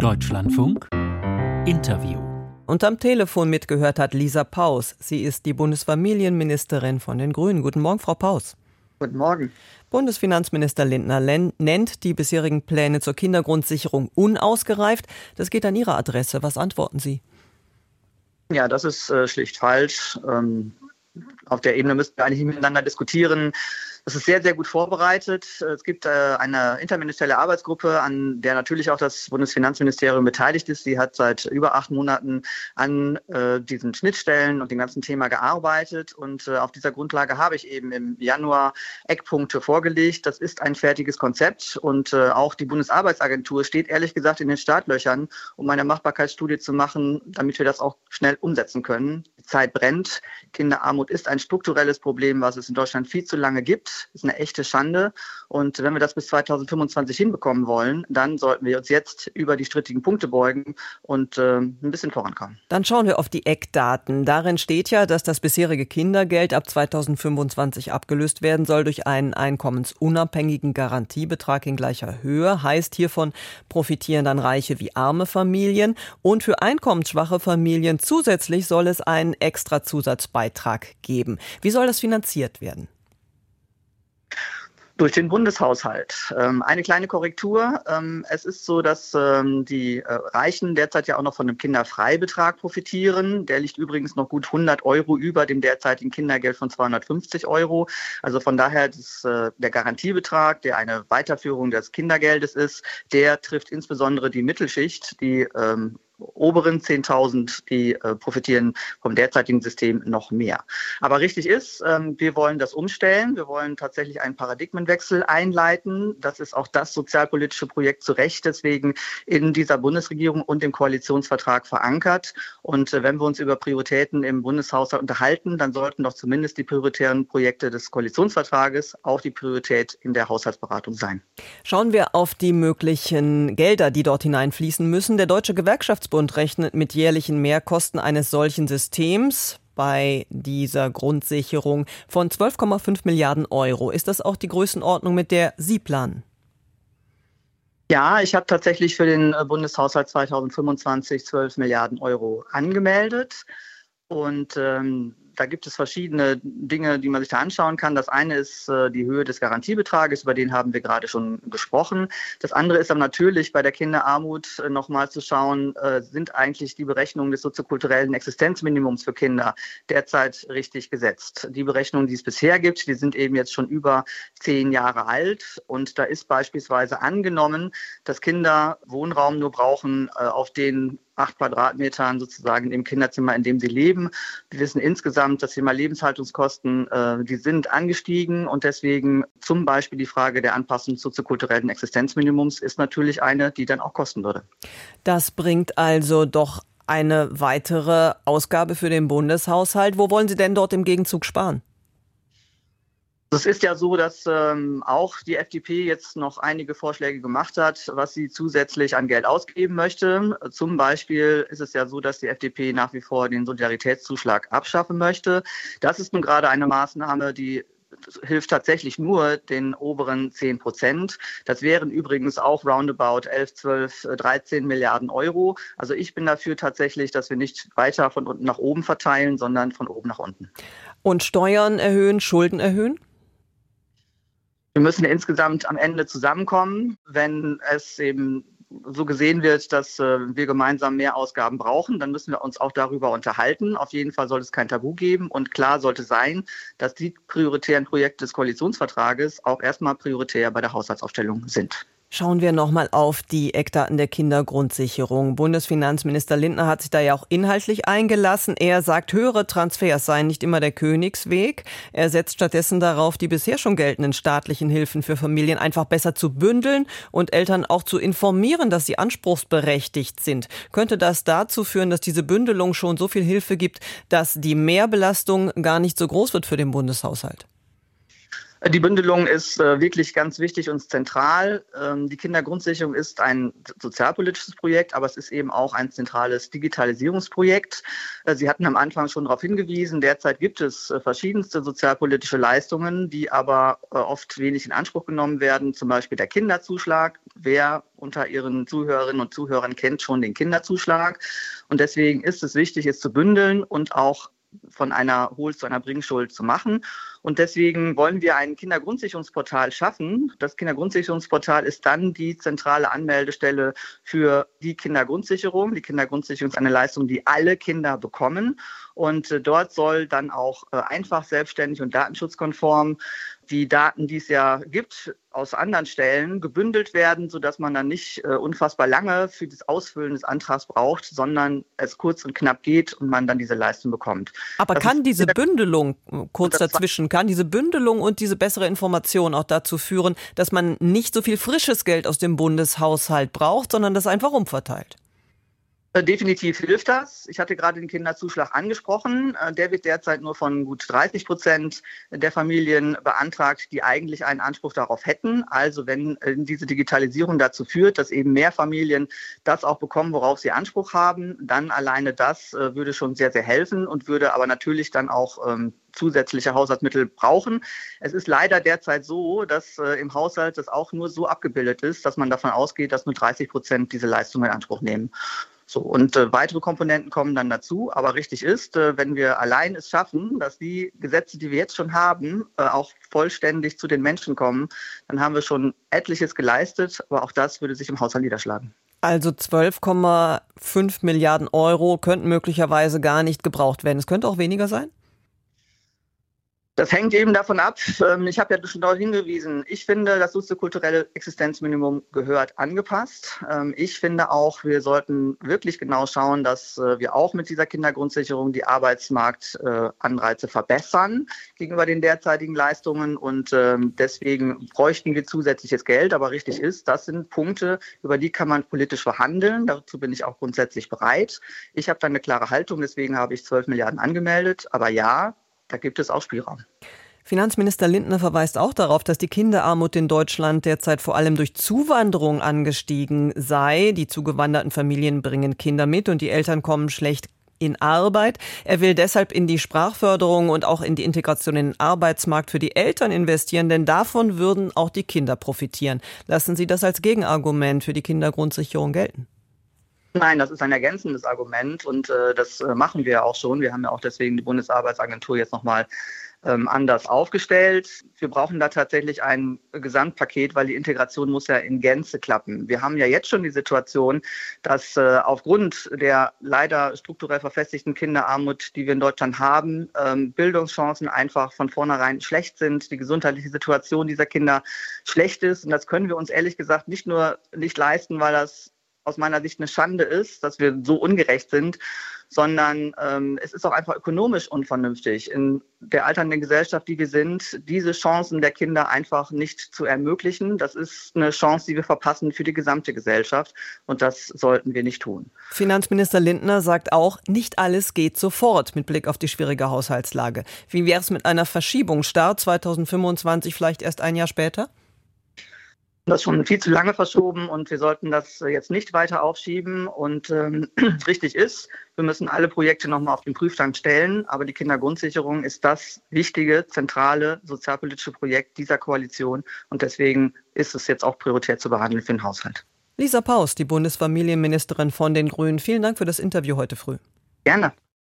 Deutschlandfunk Interview. Und am Telefon mitgehört hat Lisa Paus. Sie ist die Bundesfamilienministerin von den Grünen. Guten Morgen, Frau Paus. Guten Morgen. Bundesfinanzminister Lindner nennt die bisherigen Pläne zur Kindergrundsicherung unausgereift. Das geht an Ihre Adresse. Was antworten Sie? Ja, das ist äh, schlicht falsch. Ähm, auf der Ebene müssten wir eigentlich miteinander diskutieren. Das ist sehr, sehr gut vorbereitet. Es gibt äh, eine interministerielle Arbeitsgruppe, an der natürlich auch das Bundesfinanzministerium beteiligt ist. Sie hat seit über acht Monaten an äh, diesen Schnittstellen und dem ganzen Thema gearbeitet. Und äh, auf dieser Grundlage habe ich eben im Januar Eckpunkte vorgelegt. Das ist ein fertiges Konzept. Und auch die Bundesarbeitsagentur steht ehrlich gesagt in den Startlöchern, um eine Machbarkeitsstudie zu machen, damit wir das auch schnell umsetzen können. Die Zeit brennt. Kinderarmut ist ein strukturelles Problem, was es in Deutschland viel zu lange gibt ist eine echte Schande. Und wenn wir das bis 2025 hinbekommen wollen, dann sollten wir uns jetzt über die strittigen Punkte beugen und äh, ein bisschen vorankommen. Dann schauen wir auf die Eckdaten. Darin steht ja, dass das bisherige Kindergeld ab 2025 abgelöst werden soll durch einen einkommensunabhängigen Garantiebetrag in gleicher Höhe. Heißt, hiervon profitieren dann reiche wie arme Familien. Und für einkommensschwache Familien zusätzlich soll es einen extra Zusatzbeitrag geben. Wie soll das finanziert werden? Durch den Bundeshaushalt. Ähm, eine kleine Korrektur. Ähm, es ist so, dass ähm, die äh, Reichen derzeit ja auch noch von einem Kinderfreibetrag profitieren. Der liegt übrigens noch gut 100 Euro über dem derzeitigen Kindergeld von 250 Euro. Also von daher ist äh, der Garantiebetrag, der eine Weiterführung des Kindergeldes ist, der trifft insbesondere die Mittelschicht, die oberen 10.000, die äh, profitieren vom derzeitigen System noch mehr. Aber richtig ist, ähm, wir wollen das umstellen. Wir wollen tatsächlich einen Paradigmenwechsel einleiten. Das ist auch das sozialpolitische Projekt zu Recht deswegen in dieser Bundesregierung und im Koalitionsvertrag verankert. Und äh, wenn wir uns über Prioritäten im Bundeshaushalt unterhalten, dann sollten doch zumindest die prioritären Projekte des Koalitionsvertrages auch die Priorität in der Haushaltsberatung sein. Schauen wir auf die möglichen Gelder, die dort hineinfließen müssen. Der Deutsche Gewerkschafts Bundesbund rechnet mit jährlichen Mehrkosten eines solchen Systems bei dieser Grundsicherung von 12,5 Milliarden Euro. Ist das auch die Größenordnung, mit der Sie planen? Ja, ich habe tatsächlich für den äh, Bundeshaushalt 2025 12 Milliarden Euro angemeldet. Und ähm, da gibt es verschiedene Dinge, die man sich da anschauen kann. Das eine ist äh, die Höhe des Garantiebetrages, über den haben wir gerade schon gesprochen. Das andere ist dann natürlich bei der Kinderarmut äh, nochmal zu schauen, äh, sind eigentlich die Berechnungen des soziokulturellen Existenzminimums für Kinder derzeit richtig gesetzt. Die Berechnungen, die es bisher gibt, die sind eben jetzt schon über zehn Jahre alt. Und da ist beispielsweise angenommen, dass Kinder Wohnraum nur brauchen, äh, auf den acht Quadratmetern sozusagen im Kinderzimmer, in dem sie leben. Wir wissen insgesamt, das Thema Lebenshaltungskosten, äh, die sind angestiegen und deswegen zum Beispiel die Frage der Anpassung soziokulturellen Existenzminimums ist natürlich eine, die dann auch kosten würde. Das bringt also doch eine weitere Ausgabe für den Bundeshaushalt. Wo wollen Sie denn dort im Gegenzug sparen? Es ist ja so, dass ähm, auch die FDP jetzt noch einige Vorschläge gemacht hat, was sie zusätzlich an Geld ausgeben möchte. Zum Beispiel ist es ja so, dass die FDP nach wie vor den Solidaritätszuschlag abschaffen möchte. Das ist nun gerade eine Maßnahme, die hilft tatsächlich nur den oberen 10 Prozent. Das wären übrigens auch roundabout 11, 12, 13 Milliarden Euro. Also ich bin dafür tatsächlich, dass wir nicht weiter von unten nach oben verteilen, sondern von oben nach unten. Und Steuern erhöhen, Schulden erhöhen? Wir müssen insgesamt am Ende zusammenkommen, wenn es eben so gesehen wird, dass äh, wir gemeinsam mehr Ausgaben brauchen, dann müssen wir uns auch darüber unterhalten. Auf jeden Fall soll es kein Tabu geben und klar sollte sein, dass die prioritären Projekte des Koalitionsvertrages auch erstmal prioritär bei der Haushaltsaufstellung sind. Schauen wir nochmal auf die Eckdaten der Kindergrundsicherung. Bundesfinanzminister Lindner hat sich da ja auch inhaltlich eingelassen. Er sagt, höhere Transfers seien nicht immer der Königsweg. Er setzt stattdessen darauf, die bisher schon geltenden staatlichen Hilfen für Familien einfach besser zu bündeln und Eltern auch zu informieren, dass sie anspruchsberechtigt sind. Könnte das dazu führen, dass diese Bündelung schon so viel Hilfe gibt, dass die Mehrbelastung gar nicht so groß wird für den Bundeshaushalt? Die Bündelung ist äh, wirklich ganz wichtig und zentral. Ähm, die Kindergrundsicherung ist ein sozialpolitisches Projekt, aber es ist eben auch ein zentrales Digitalisierungsprojekt. Äh, Sie hatten am Anfang schon darauf hingewiesen, derzeit gibt es äh, verschiedenste sozialpolitische Leistungen, die aber oft wenig in Anspruch genommen werden, zum Beispiel der Kinderzuschlag. Wer unter Ihren Zuhörerinnen und Zuhörern kennt schon den Kinderzuschlag. Und deswegen ist es wichtig, es zu bündeln und auch von einer Hohl zu einer Bringschuld zu machen. Und deswegen wollen wir ein Kindergrundsicherungsportal schaffen. Das Kindergrundsicherungsportal ist dann die zentrale Anmeldestelle für die Kindergrundsicherung. Die Kindergrundsicherung ist eine Leistung, die alle Kinder bekommen. Und äh, dort soll dann auch äh, einfach, selbstständig und datenschutzkonform die Daten, die es ja gibt, aus anderen Stellen gebündelt werden, sodass man dann nicht äh, unfassbar lange für das Ausfüllen des Antrags braucht, sondern es kurz und knapp geht und man dann diese Leistung bekommt. Aber das kann diese Bündelung, kurz dazwischen, kann diese Bündelung und diese bessere Information auch dazu führen, dass man nicht so viel frisches Geld aus dem Bundeshaushalt braucht, sondern das einfach umverteilt? Äh, definitiv hilft das. Ich hatte gerade den Kinderzuschlag angesprochen. Äh, der wird derzeit nur von gut 30 Prozent der Familien beantragt, die eigentlich einen Anspruch darauf hätten. Also wenn äh, diese Digitalisierung dazu führt, dass eben mehr Familien das auch bekommen, worauf sie Anspruch haben, dann alleine das würde schon sehr, sehr helfen und würde aber natürlich dann auch ähm, zusätzliche Haushaltsmittel brauchen. Es ist leider derzeit so, dass im Haushalt das auch nur so abgebildet ist, dass man davon ausgeht, dass nur 30 Prozent diese Leistung in Anspruch nehmen. So, und äh, weitere Komponenten kommen dann dazu. Aber richtig ist, äh, wenn wir allein es schaffen, dass die Gesetze, die wir jetzt schon haben, äh, auch vollständig zu den Menschen kommen, dann haben wir schon etliches geleistet. Aber auch das würde sich im Haushalt niederschlagen. Also 12,5 Milliarden Euro könnten möglicherweise gar nicht gebraucht werden. Es könnte auch weniger sein? Das hängt eben davon ab. Ähm, ich habe ja schon darauf hingewiesen. Ich finde, das soziokulturelle Existenzminimum gehört angepasst. Ähm, ich finde auch, wir sollten wirklich genau schauen, dass äh, wir auch mit dieser Kindergrundsicherung die Arbeitsmarktanreize verbessern gegenüber den derzeitigen Leistungen. Und ähm, deswegen bräuchten wir zusätzliches Geld. Aber richtig ist, das sind Punkte, über die kann man politisch verhandeln. Dazu bin ich auch grundsätzlich bereit. Ich habe da eine klare Haltung. Deswegen habe ich 12 Milliarden angemeldet. Aber ja, da gibt es auch Spielraum. Finanzminister Lindner verweist auch darauf, dass die Kinderarmut in Deutschland derzeit vor allem durch Zuwanderung angestiegen sei. Die zugewanderten Familien bringen Kinder mit und die Eltern kommen schlecht in Arbeit. Er will deshalb in die Sprachförderung und auch in die Integration in den Arbeitsmarkt für die Eltern investieren, denn davon würden auch die Kinder profitieren. Lassen Sie das als Gegenargument für die Kindergrundsicherung gelten? Nein, das ist ein ergänzendes Argument und äh, das äh, machen wir auch schon. Wir haben ja auch deswegen die Bundesarbeitsagentur jetzt nochmal ähm, anders aufgestellt. Wir brauchen da tatsächlich ein Gesamtpaket, weil die Integration muss ja in Gänze klappen. Wir haben ja jetzt schon die Situation, dass äh, aufgrund der leider strukturell verfestigten Kinderarmut, die wir in Deutschland haben, ähm, Bildungschancen einfach von vornherein schlecht sind, die gesundheitliche Situation dieser Kinder schlecht ist. Und das können wir uns ehrlich gesagt nicht nur nicht leisten, weil das aus meiner Sicht eine Schande ist, dass wir so ungerecht sind, sondern ähm, es ist auch einfach ökonomisch unvernünftig, in der alternden Gesellschaft, die wir sind, diese Chancen der Kinder einfach nicht zu ermöglichen. Das ist eine Chance, die wir verpassen für die gesamte Gesellschaft und das sollten wir nicht tun. Finanzminister Lindner sagt auch, nicht alles geht sofort mit Blick auf die schwierige Haushaltslage. Wie wäre es mit einer Verschiebung? Start 2025 vielleicht erst ein Jahr später? Das schon viel zu lange verschoben und wir sollten das jetzt nicht weiter aufschieben. Und ähm, richtig ist, wir müssen alle Projekte nochmal auf den Prüfstand stellen. Aber die Kindergrundsicherung ist das wichtige, zentrale sozialpolitische Projekt dieser Koalition. Und deswegen ist es jetzt auch prioritär zu behandeln für den Haushalt. Lisa Paus, die Bundesfamilienministerin von den Grünen. Vielen Dank für das Interview heute früh. Gerne.